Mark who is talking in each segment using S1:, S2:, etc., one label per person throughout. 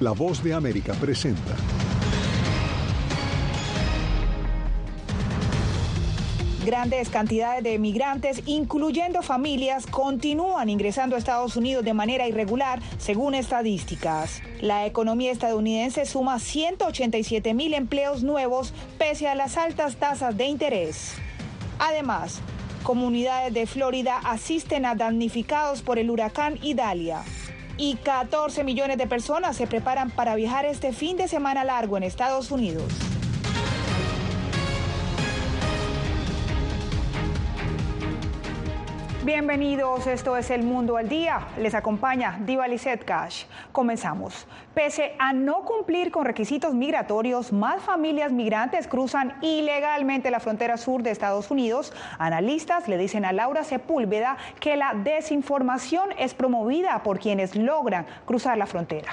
S1: La voz de América presenta.
S2: Grandes cantidades de migrantes, incluyendo familias, continúan ingresando a Estados Unidos de manera irregular, según estadísticas. La economía estadounidense suma 187 mil empleos nuevos pese a las altas tasas de interés. Además, comunidades de Florida asisten a damnificados por el huracán Idalia. Y 14 millones de personas se preparan para viajar este fin de semana largo en Estados Unidos. Bienvenidos, esto es El Mundo al Día. Les acompaña Diva Lizette Cash. Comenzamos. Pese a no cumplir con requisitos migratorios, más familias migrantes cruzan ilegalmente la frontera sur de Estados Unidos. Analistas le dicen a Laura Sepúlveda que la desinformación es promovida por quienes logran cruzar la frontera.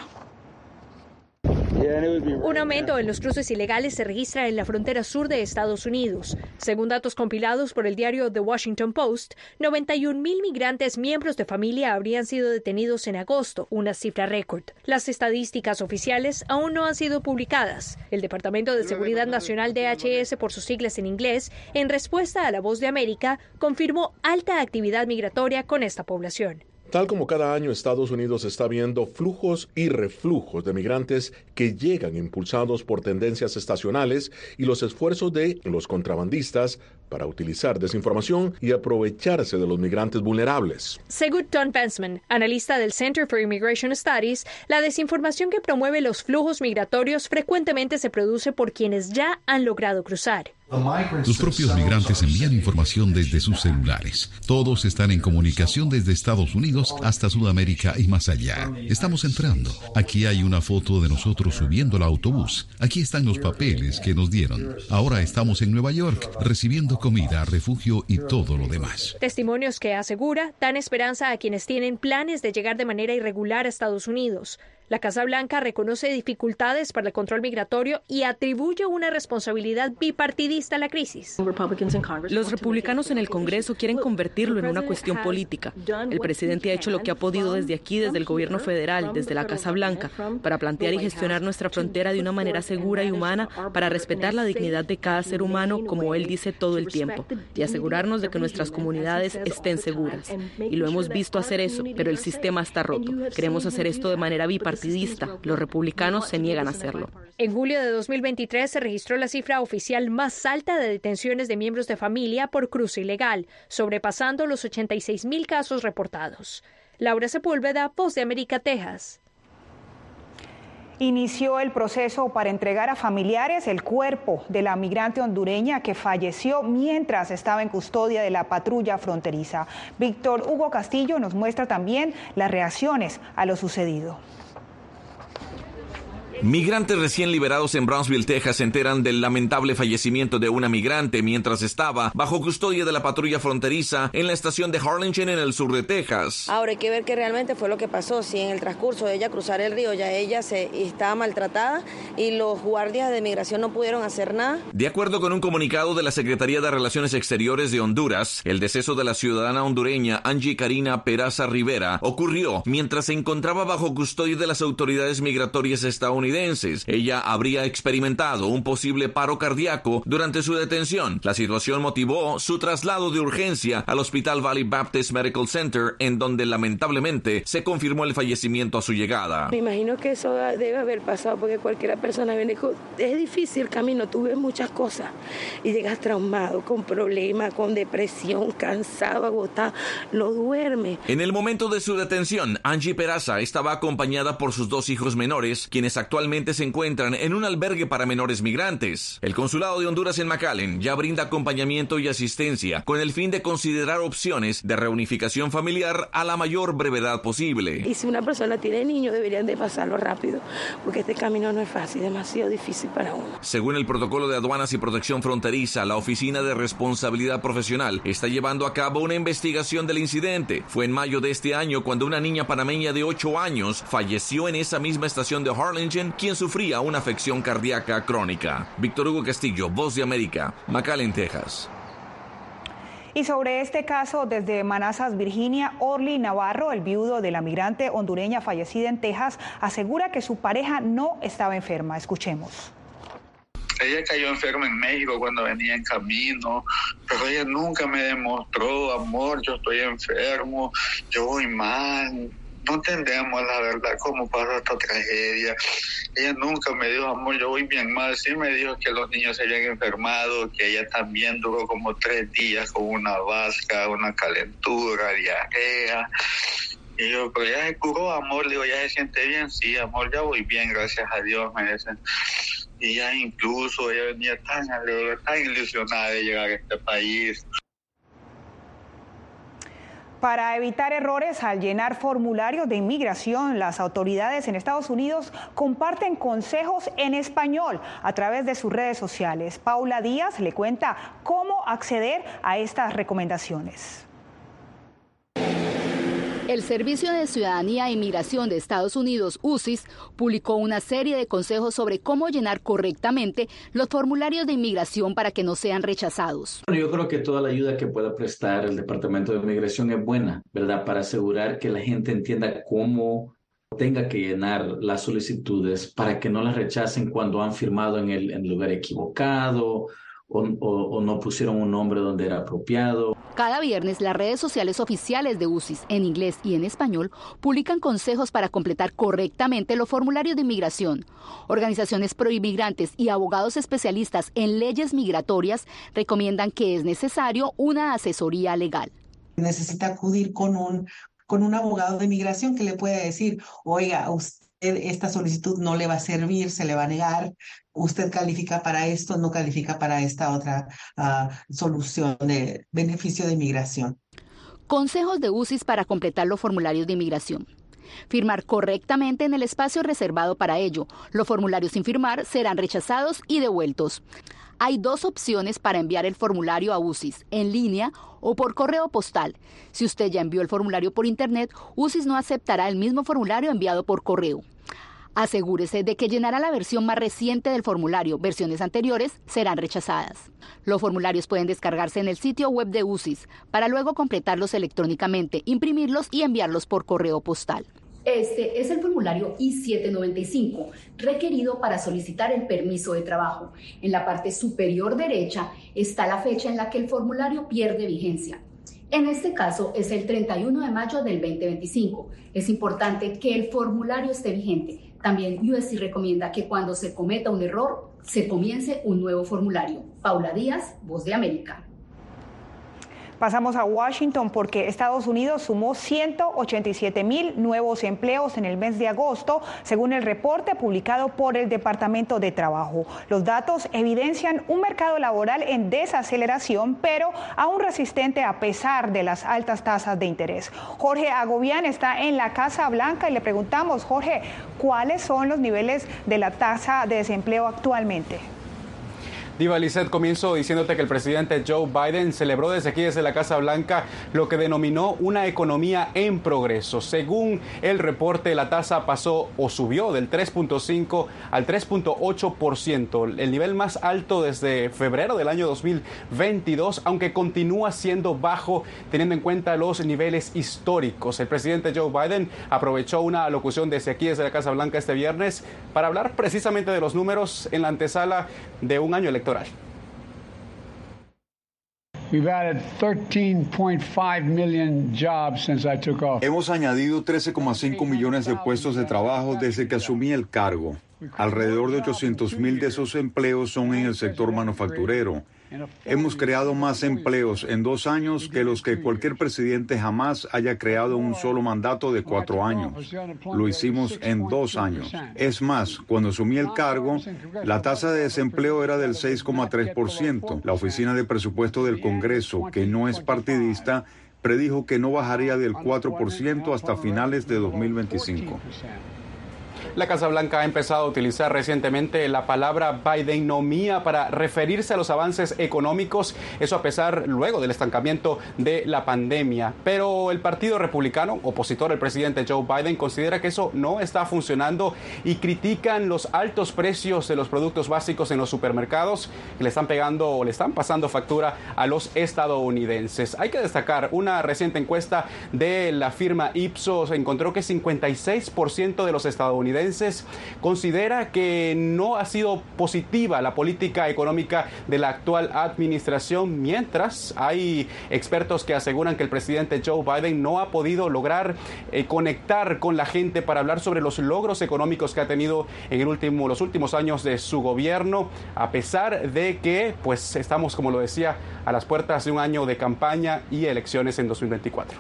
S3: Un aumento en los cruces ilegales se registra en la frontera sur de Estados Unidos. Según datos compilados por el diario The Washington Post, 91 mil migrantes miembros de familia habrían sido detenidos en agosto, una cifra récord. Las estadísticas oficiales aún no han sido publicadas. El Departamento de Seguridad Nacional DHS, por sus siglas en inglés, en respuesta a la voz de América, confirmó alta actividad migratoria con esta población.
S4: Tal como cada año Estados Unidos está viendo flujos y reflujos de migrantes que llegan impulsados por tendencias estacionales y los esfuerzos de los contrabandistas para utilizar desinformación y aprovecharse de los migrantes vulnerables.
S3: Según Don Bensman, analista del Center for Immigration Studies, la desinformación que promueve los flujos migratorios frecuentemente se produce por quienes ya han logrado cruzar.
S5: Los propios migrantes envían información desde sus celulares. Todos están en comunicación desde Estados Unidos hasta Sudamérica y más allá. Estamos entrando. Aquí hay una foto de nosotros subiendo al autobús. Aquí están los papeles que nos dieron. Ahora estamos en Nueva York recibiendo comida, refugio y todo lo demás.
S3: Testimonios que asegura dan esperanza a quienes tienen planes de llegar de manera irregular a Estados Unidos. La Casa Blanca reconoce dificultades para el control migratorio y atribuye una responsabilidad bipartidista a la crisis.
S6: Los republicanos en el Congreso quieren convertirlo en una cuestión política. El presidente ha hecho lo que ha podido desde aquí, desde el gobierno federal, desde la Casa Blanca, para plantear y gestionar nuestra frontera de una manera segura y humana, para respetar la dignidad de cada ser humano, como él dice todo el tiempo, y asegurarnos de que nuestras comunidades estén seguras. Y lo hemos visto hacer eso, pero el sistema está roto. Queremos hacer esto de manera bipartidista los republicanos se niegan a hacerlo.
S3: En julio de 2023 se registró la cifra oficial más alta de detenciones de miembros de familia por cruce ilegal, sobrepasando los 86 mil casos reportados. Laura Sepúlveda, Voz de América, Texas
S2: inició el proceso para entregar a familiares el cuerpo de la migrante hondureña que falleció mientras estaba en custodia de la patrulla fronteriza. Víctor Hugo Castillo nos muestra también las reacciones a lo sucedido.
S7: Migrantes recién liberados en Brownsville, Texas, se enteran del lamentable fallecimiento de una migrante mientras estaba bajo custodia de la patrulla fronteriza en la estación de Harlingen en el sur de Texas.
S8: Ahora hay que ver qué realmente fue lo que pasó, si en el transcurso de ella cruzar el río ya ella se estaba maltratada y los guardias de migración no pudieron hacer nada.
S7: De acuerdo con un comunicado de la Secretaría de Relaciones Exteriores de Honduras, el deceso de la ciudadana hondureña Angie Karina Peraza Rivera ocurrió mientras se encontraba bajo custodia de las autoridades migratorias estadounidenses ella habría experimentado un posible paro cardíaco durante su detención. La situación motivó su traslado de urgencia al Hospital Valley Baptist Medical Center, en donde lamentablemente se confirmó el fallecimiento a su llegada.
S8: Me imagino que eso debe haber pasado porque cualquier persona viene es difícil el camino, tú ves muchas cosas y llegas traumado, con problemas, con depresión, cansado, agotado, no duerme.
S7: En el momento de su detención, Angie Peraza estaba acompañada por sus dos hijos menores, quienes actualmente actualmente se encuentran en un albergue para menores migrantes. El Consulado de Honduras en McAllen ya brinda acompañamiento y asistencia con el fin de considerar opciones de reunificación familiar a la mayor brevedad posible.
S8: Y si una persona tiene niños, deberían de pasarlo rápido, porque este camino no es fácil, demasiado difícil para uno.
S7: Según el protocolo de aduanas y protección fronteriza, la Oficina de Responsabilidad Profesional está llevando a cabo una investigación del incidente. Fue en mayo de este año cuando una niña panameña de 8 años falleció en esa misma estación de Harlingen quien sufría una afección cardíaca crónica. Víctor Hugo Castillo, Voz de América, McAllen, Texas.
S2: Y sobre este caso, desde Manassas, Virginia, Orly Navarro, el viudo de la migrante hondureña fallecida en Texas, asegura que su pareja no estaba enferma. Escuchemos.
S9: Ella cayó enferma en México cuando venía en camino, pero ella nunca me demostró amor, yo estoy enfermo, yo voy mal, no entendemos la verdad cómo pasó esta tragedia. Ella nunca me dijo, amor, yo voy bien mal. Sí me dijo que los niños se habían enfermado, que ella también duró como tres días con una vasca, una calentura, diarrea. Y yo, pero ya se curó, amor, le digo, ya se siente bien, sí, amor, ya voy bien, gracias a Dios, me dicen. Y ya incluso ella venía tan tan ilusionada de llegar a este país.
S2: Para evitar errores al llenar formularios de inmigración, las autoridades en Estados Unidos comparten consejos en español a través de sus redes sociales. Paula Díaz le cuenta cómo acceder a estas recomendaciones.
S10: El Servicio de Ciudadanía e Inmigración de Estados Unidos, UCIS, publicó una serie de consejos sobre cómo llenar correctamente los formularios de inmigración para que no sean rechazados.
S11: yo creo que toda la ayuda que pueda prestar el Departamento de Inmigración es buena, ¿verdad? Para asegurar que la gente entienda cómo tenga que llenar las solicitudes para que no las rechacen cuando han firmado en el, lugar equivocado o, no pusieron un nombre donde era apropiado.
S10: Cada viernes las redes sociales oficiales de UCIS en inglés y en español publican consejos para completar correctamente los formularios de inmigración. Organizaciones proinmigrantes y abogados especialistas en leyes migratorias recomiendan que es necesario una asesoría legal.
S12: Necesita acudir con un, con un abogado de inmigración que le pueda decir, oiga, usted esta solicitud no le va a servir, se le va a negar, usted califica para esto, no califica para esta otra ah, solución de beneficio de inmigración.
S10: Consejos de UCIS para completar los formularios de inmigración. Firmar correctamente en el espacio reservado para ello. Los formularios sin firmar serán rechazados y devueltos. Hay dos opciones para enviar el formulario a UCIS, en línea o por correo postal. Si usted ya envió el formulario por Internet, UCIS no aceptará el mismo formulario enviado por correo. Asegúrese de que llenará la versión más reciente del formulario. Versiones anteriores serán rechazadas. Los formularios pueden descargarse en el sitio web de UCIS para luego completarlos electrónicamente, imprimirlos y enviarlos por correo postal.
S13: Este es el formulario I-795, requerido para solicitar el permiso de trabajo. En la parte superior derecha está la fecha en la que el formulario pierde vigencia. En este caso es el 31 de mayo del 2025. Es importante que el formulario esté vigente. También USC recomienda que cuando se cometa un error, se comience un nuevo formulario. Paula Díaz, Voz de América.
S2: Pasamos a Washington porque Estados Unidos sumó 187 mil nuevos empleos en el mes de agosto, según el reporte publicado por el Departamento de Trabajo. Los datos evidencian un mercado laboral en desaceleración, pero aún resistente a pesar de las altas tasas de interés. Jorge Agobián está en la Casa Blanca y le preguntamos, Jorge, ¿cuáles son los niveles de la tasa de desempleo actualmente?
S14: Diva Lizette, comienzo diciéndote que el presidente Joe Biden celebró desde aquí, desde la Casa Blanca, lo que denominó una economía en progreso. Según el reporte, la tasa pasó o subió del 3.5 al 3.8%, el nivel más alto desde febrero del año 2022, aunque continúa siendo bajo teniendo en cuenta los niveles históricos. El presidente Joe Biden aprovechó una locución desde aquí, desde la Casa Blanca este viernes, para hablar precisamente de los números en la antesala de un año electoral
S15: Hemos añadido 13,5 millones de puestos de trabajo desde que asumí el cargo. Alrededor de 800 mil de esos empleos son en el sector manufacturero. Hemos creado más empleos en dos años que los que cualquier presidente jamás haya creado en un solo mandato de cuatro años. Lo hicimos en dos años. Es más, cuando asumí el cargo, la tasa de desempleo era del 6,3%. La Oficina de Presupuesto del Congreso, que no es partidista, predijo que no bajaría del 4% hasta finales de 2025.
S14: La Casa Blanca ha empezado a utilizar recientemente la palabra Bidenomía para referirse a los avances económicos, eso a pesar luego del estancamiento de la pandemia. Pero el Partido Republicano, opositor al presidente Joe Biden, considera que eso no está funcionando y critican los altos precios de los productos básicos en los supermercados que le están pegando o le están pasando factura a los estadounidenses. Hay que destacar una reciente encuesta de la firma Ipsos encontró que 56% de los estadounidenses considera que no ha sido positiva la política económica de la actual administración, mientras hay expertos que aseguran que el presidente Joe Biden no ha podido lograr eh, conectar con la gente para hablar sobre los logros económicos que ha tenido en el último, los últimos años de su gobierno, a pesar de que pues estamos, como lo decía, a las puertas de un año de campaña y elecciones en 2024.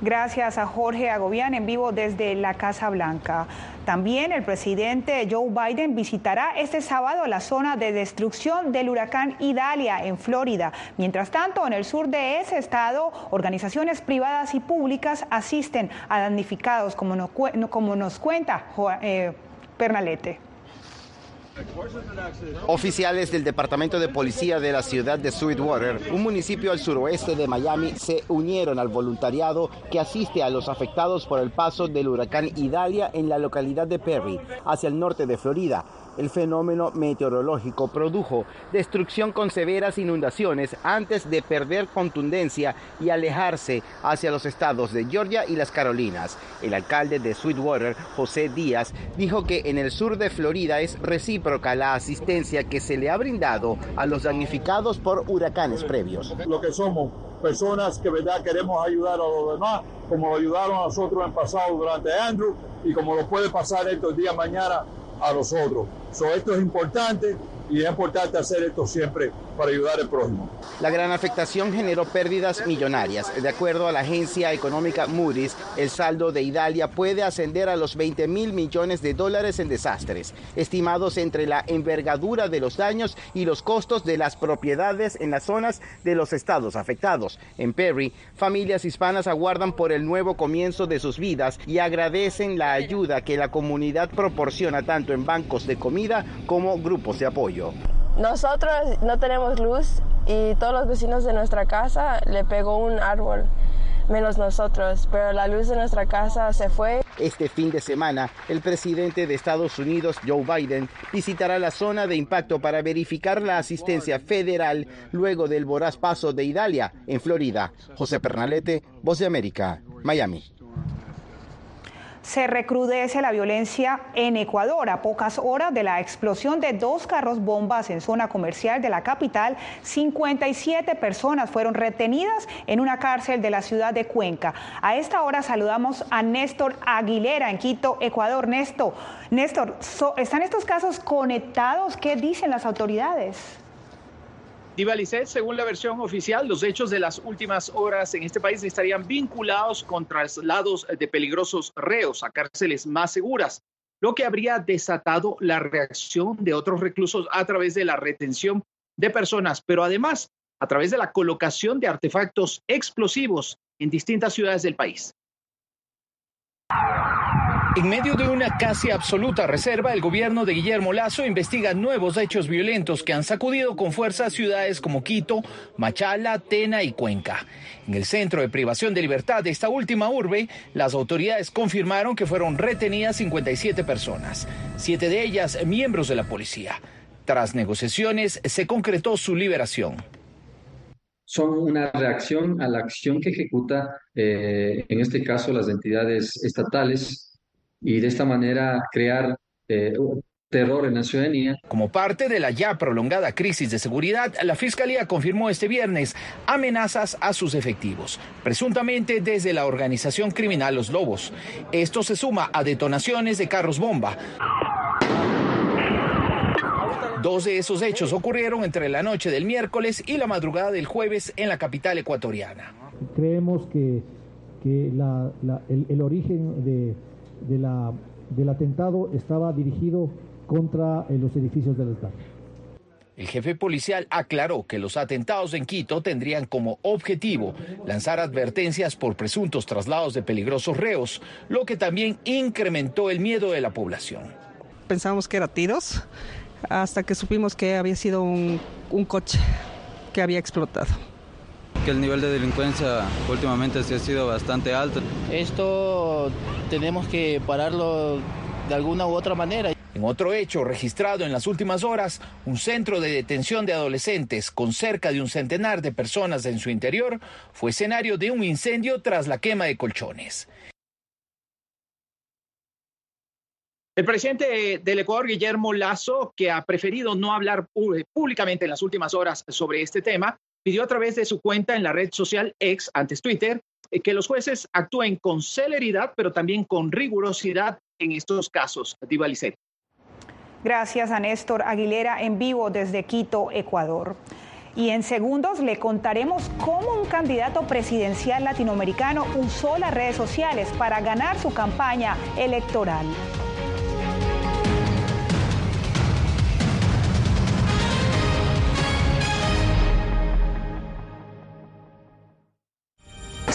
S2: Gracias a Jorge Agobián en vivo desde la Casa Blanca. También el presidente Joe Biden visitará este sábado la zona de destrucción del huracán Idalia en Florida. Mientras tanto, en el sur de ese estado, organizaciones privadas y públicas asisten a damnificados, como nos, cuenta eh, Pernalete.
S16: Oficiales del Departamento de Policía de la ciudad de Sweetwater, un municipio al suroeste de Miami, se unieron al voluntariado que asiste a los afectados por el paso del huracán Idalia en la localidad de Perry, hacia el norte de Florida el fenómeno meteorológico produjo destrucción con severas inundaciones antes de perder contundencia y alejarse hacia los estados de Georgia y las Carolinas. El alcalde de Sweetwater, José Díaz, dijo que en el sur de Florida es recíproca la asistencia que se le ha brindado a los damnificados por huracanes previos.
S17: Lo que somos personas que verdad queremos ayudar a los demás, como lo ayudaron a nosotros en pasado durante Andrew y como lo puede pasar estos días mañana a los otros. esto es importante y es importante hacer esto siempre para ayudar al prójimo.
S16: La gran afectación generó pérdidas millonarias. De acuerdo a la agencia económica Moody's, el saldo de Italia puede ascender a los 20 mil millones de dólares en desastres, estimados entre la envergadura de los daños y los costos de las propiedades en las zonas de los estados afectados. En Perry, familias hispanas aguardan por el nuevo comienzo de sus vidas y agradecen la ayuda que la comunidad proporciona tanto en bancos de comida como grupos de apoyo.
S18: Nosotros no tenemos luz y todos los vecinos de nuestra casa le pegó un árbol, menos nosotros, pero la luz de nuestra casa se fue.
S16: Este fin de semana, el presidente de Estados Unidos, Joe Biden, visitará la zona de impacto para verificar la asistencia federal luego del voraz paso de Idalia en Florida. José Pernalete, Voz de América, Miami
S2: se recrudece la violencia en Ecuador. A pocas horas de la explosión de dos carros bombas en zona comercial de la capital, 57 personas fueron retenidas en una cárcel de la ciudad de Cuenca. A esta hora saludamos a Néstor Aguilera en Quito, Ecuador. Néstor, Néstor, ¿están estos casos conectados? ¿Qué dicen las autoridades?
S19: Divalicet, según la versión oficial, los hechos de las últimas horas en este país estarían vinculados con traslados de peligrosos reos a cárceles más seguras, lo que habría desatado la reacción de otros reclusos a través de la retención de personas, pero además a través de la colocación de artefactos explosivos en distintas ciudades del país. En medio de una casi absoluta reserva, el gobierno de Guillermo Lazo investiga nuevos hechos violentos que han sacudido con fuerza ciudades como Quito, Machala, Tena y Cuenca. En el centro de privación de libertad de esta última urbe, las autoridades confirmaron que fueron retenidas 57 personas, siete de ellas miembros de la policía. Tras negociaciones, se concretó su liberación
S20: son una reacción a la acción que ejecuta, eh, en este caso, las entidades estatales y de esta manera crear eh, terror en la ciudadanía.
S19: Como parte de la ya prolongada crisis de seguridad, la Fiscalía confirmó este viernes amenazas a sus efectivos, presuntamente desde la organización criminal Los Lobos. Esto se suma a detonaciones de carros bomba. Dos de esos hechos ocurrieron entre la noche del miércoles y la madrugada del jueves en la capital ecuatoriana.
S21: Creemos que, el origen de de la, del atentado estaba dirigido contra eh, los edificios del Estado.
S19: El jefe policial aclaró que los atentados en Quito tendrían como objetivo lanzar advertencias por presuntos traslados de peligrosos reos, lo que también incrementó el miedo de la población.
S22: Pensábamos que eran tiros hasta que supimos que había sido un, un coche que había explotado
S23: que el nivel de delincuencia últimamente sí ha sido bastante alto.
S24: Esto tenemos que pararlo de alguna u otra manera.
S19: En otro hecho registrado en las últimas horas, un centro de detención de adolescentes con cerca de un centenar de personas en su interior fue escenario de un incendio tras la quema de colchones.
S12: El presidente del Ecuador, Guillermo Lazo, que ha preferido no hablar públicamente en las últimas horas sobre este tema, pidió a través de su cuenta en la red social X, antes Twitter, eh, que los jueces actúen con celeridad, pero también con rigurosidad en estos casos. Diva
S2: Gracias a Néstor Aguilera en vivo desde Quito, Ecuador. Y en segundos le contaremos cómo un candidato presidencial latinoamericano usó las redes sociales para ganar su campaña electoral.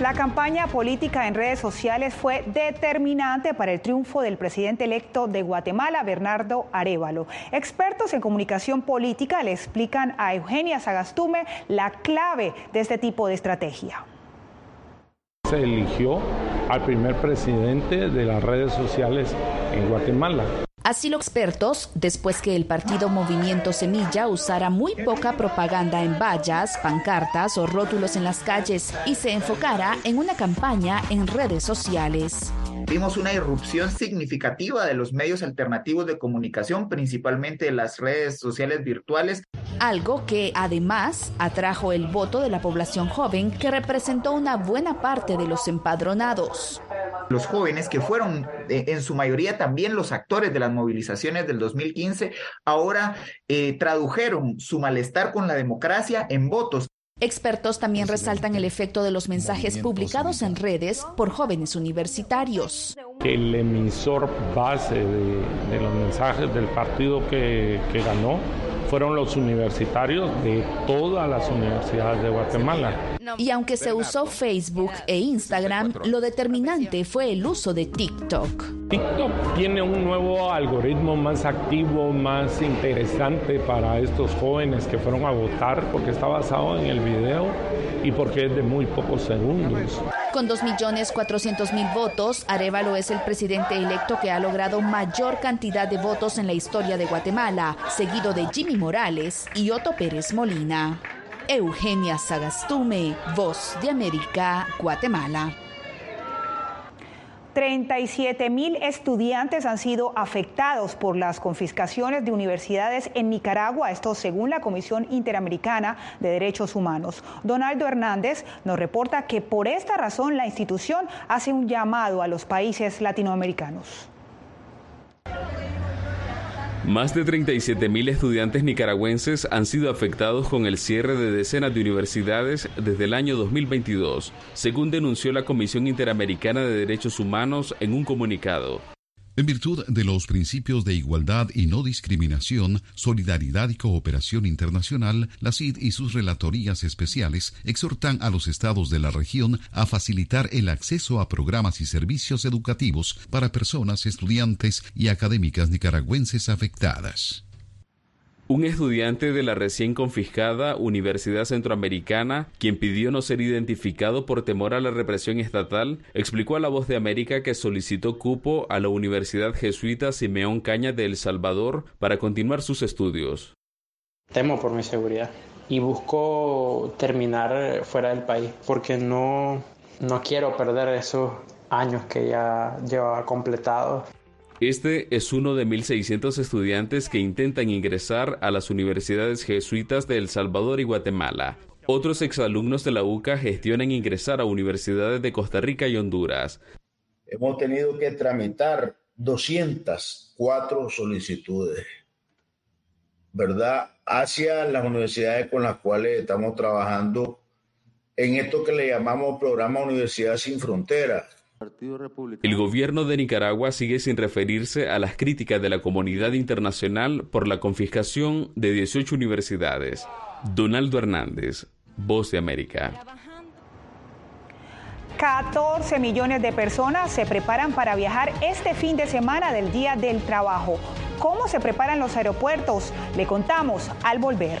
S2: La campaña política en redes sociales fue determinante para el triunfo del presidente electo de Guatemala, Bernardo Arevalo. Expertos en comunicación política le explican a Eugenia Sagastume la clave de este tipo de estrategia.
S25: Se eligió al primer presidente de las redes sociales en Guatemala.
S26: Así los expertos, después que el partido Movimiento Semilla usara muy poca propaganda en vallas, pancartas o rótulos en las calles y se enfocara en una campaña en redes sociales.
S27: Vimos una irrupción significativa de los medios alternativos de comunicación, principalmente las redes sociales virtuales.
S26: Algo que además atrajo el voto de la población joven que representó una buena parte de los empadronados.
S27: Los jóvenes que fueron eh, en su mayoría también los actores de las movilizaciones del 2015, ahora eh, tradujeron su malestar con la democracia en votos.
S26: Expertos también resaltan el efecto de los mensajes publicados en redes por jóvenes universitarios.
S25: El emisor base de, los mensajes del partido que, que ganó fueron los universitarios de todas las universidades de Guatemala.
S26: Y aunque se usó Facebook e Instagram, lo determinante fue el uso de TikTok.
S25: TikTok tiene un nuevo algoritmo más activo, más interesante para estos jóvenes que fueron a votar porque está basado en el video y porque es de muy pocos segundos.
S26: Con 2.400.000 votos, Arevalo es el presidente electo que ha logrado mayor cantidad de votos en la historia de Guatemala, seguido de Jimmy Morales y Otto Pérez Molina. Eugenia Sagastume, Voz de América, Guatemala.
S2: 37 mil estudiantes han sido afectados por las confiscaciones de universidades en Nicaragua, esto según la Comisión Interamericana de Derechos Humanos. Donaldo Hernández nos reporta que por esta razón la institución hace un llamado a los países latinoamericanos.
S28: Más de 37.000 estudiantes nicaragüenses han sido afectados con el cierre de decenas de universidades desde el año 2022, según denunció la Comisión Interamericana de Derechos Humanos en un comunicado.
S29: En virtud de los principios de igualdad y no discriminación, solidaridad y cooperación internacional, la CID y sus relatorías especiales exhortan a los estados de la región a facilitar el acceso a programas y servicios educativos para personas, estudiantes y académicas nicaragüenses afectadas.
S28: Un estudiante de la recién confiscada Universidad Centroamericana, quien pidió no ser identificado por temor a la represión estatal, explicó a La Voz de América que solicitó cupo a la Universidad Jesuita Simeón Caña de El Salvador para continuar sus estudios.
S30: Temo por mi seguridad y busco terminar fuera del país porque no, no quiero perder esos años que ya lleva completado.
S28: Este es uno de 1.600 estudiantes que intentan ingresar a las universidades jesuitas de El Salvador y Guatemala. Otros exalumnos de la UCA gestionan ingresar a universidades de Costa Rica y Honduras.
S31: Hemos tenido que tramitar 204 solicitudes, ¿verdad? Hacia las universidades con las cuales estamos trabajando en esto que le llamamos programa Universidad sin Fronteras
S28: el gobierno de Nicaragua sigue sin referirse a las críticas de la comunidad internacional por la confiscación de 18 universidades. Donaldo Hernández, Voz de América.
S2: 14 millones de personas se preparan para viajar este fin de semana del Día del Trabajo. ¿Cómo se preparan los aeropuertos? Le contamos al volver.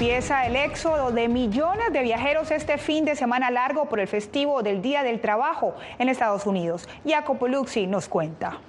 S2: Empieza el éxodo de millones de viajeros este fin de semana largo por el festivo del Día del Trabajo en Estados Unidos. Jacopo Luxi nos cuenta.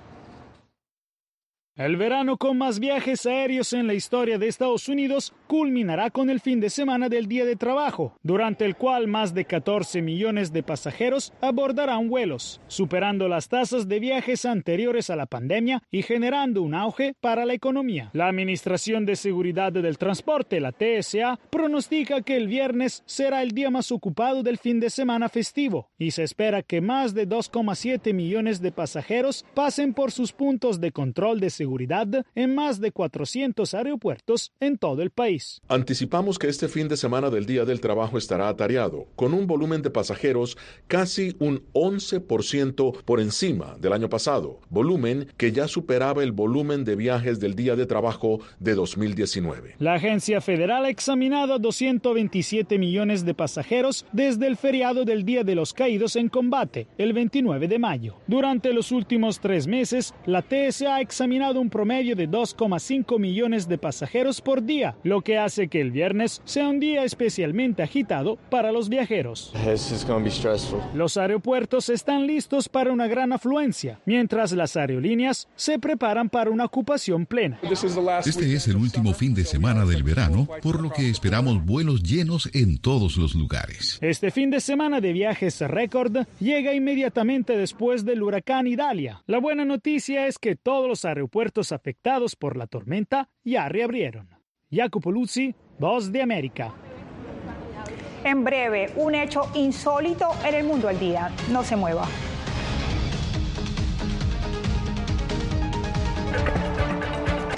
S32: El verano con más viajes aéreos en la historia de Estados Unidos culminará con el fin de semana del Día de Trabajo, durante el cual más de 14 millones de pasajeros abordarán vuelos, superando las tasas de viajes anteriores a la pandemia y generando un auge para la economía. La Administración de Seguridad del Transporte, la TSA, pronostica que el viernes será el día más ocupado del fin de semana festivo y se espera que más de 2,7 millones de pasajeros pasen por sus puntos de control de seguridad en más de 400 aeropuertos en todo el país.
S33: Anticipamos que este fin de semana del Día del Trabajo estará atareado, con un volumen de pasajeros casi un 11% por encima del año pasado, volumen que ya superaba el volumen de viajes del Día de Trabajo de 2019.
S32: La agencia federal ha examinado a 227 millones de pasajeros desde el feriado del Día de los Caídos en Combate, el 29 de mayo. Durante los últimos tres meses, la TSA ha examinado un promedio de 2,5 millones de pasajeros por día, lo que hace que el viernes sea un día especialmente agitado para los viajeros. Los aeropuertos están listos para una gran afluencia, mientras las aerolíneas se preparan para una ocupación plena.
S29: Este es el último fin de semana del verano, por lo que esperamos vuelos llenos en todos los lugares.
S32: Este fin de semana de viajes récord llega inmediatamente después del huracán Idalia. La buena noticia es que todos los aeropuertos puertos afectados por la tormenta ya reabrieron. Jacopo Luzzi, Voz de América.
S2: En breve, un hecho insólito en el mundo al día. No se mueva.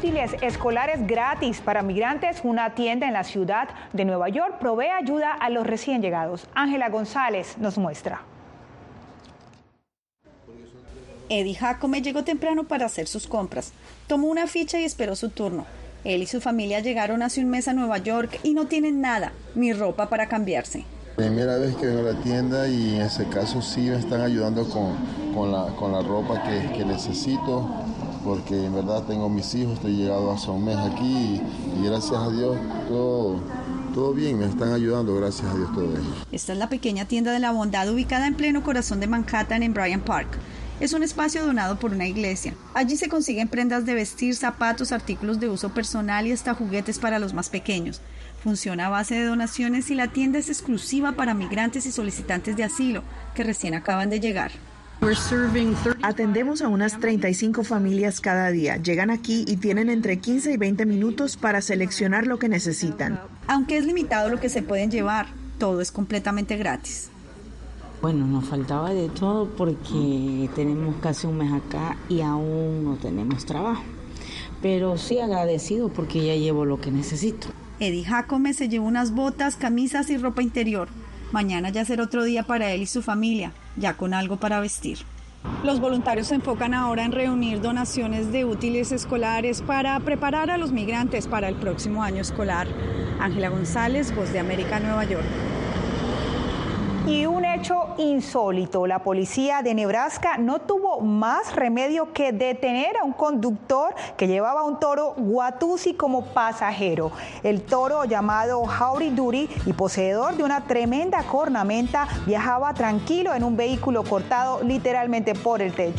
S2: útiles escolares gratis para migrantes, una tienda en la ciudad de Nueva York provee ayuda a los recién llegados. Ángela González nos muestra.
S34: Eddie Jacome llegó temprano para hacer sus compras. Tomó una ficha y esperó su turno. Él y su familia llegaron hace un mes a Nueva York y no tienen nada, ni ropa para cambiarse.
S35: Primera vez que vengo a la tienda y en ese caso sí me están ayudando con, con, la, con la ropa que, que necesito porque en verdad tengo mis hijos, estoy llegado hace un mes aquí y, gracias a Dios todo, todo bien, me están ayudando, gracias a Dios todo ellos.
S34: Esta es la pequeña tienda de la bondad ubicada en pleno corazón de Manhattan en Bryant Park. Es un espacio donado por una iglesia. Allí se consiguen prendas de vestir, zapatos, artículos de uso personal y hasta juguetes para los más pequeños. Funciona a base de donaciones y la tienda es exclusiva para migrantes y solicitantes de asilo que recién acaban de llegar.
S36: Atendemos a unas 35 familias cada día. Llegan aquí y tienen entre 15 y 20 minutos para seleccionar lo que necesitan.
S34: Aunque es limitado lo que se pueden llevar, todo es completamente gratis.
S37: Bueno, nos faltaba de todo porque tenemos casi un mes acá y aún no tenemos trabajo. Pero sí agradecido porque ya llevo lo que necesito.
S34: Eddie Jacome se llevó unas botas, camisas y ropa interior. Mañana ya será otro día para él y su familia, ya con algo para vestir. Los voluntarios se enfocan ahora en reunir donaciones de útiles escolares para preparar a los migrantes para el próximo año escolar. Ángela González, Voz de América, Nueva York.
S2: Y un hecho insólito, la policía de Nebraska no tuvo más remedio que detener a un conductor que llevaba un toro Watusi como pasajero. El toro llamado Howdy Duty y poseedor de una tremenda cornamenta viajaba tranquilo en un vehículo cortado literalmente por el techo.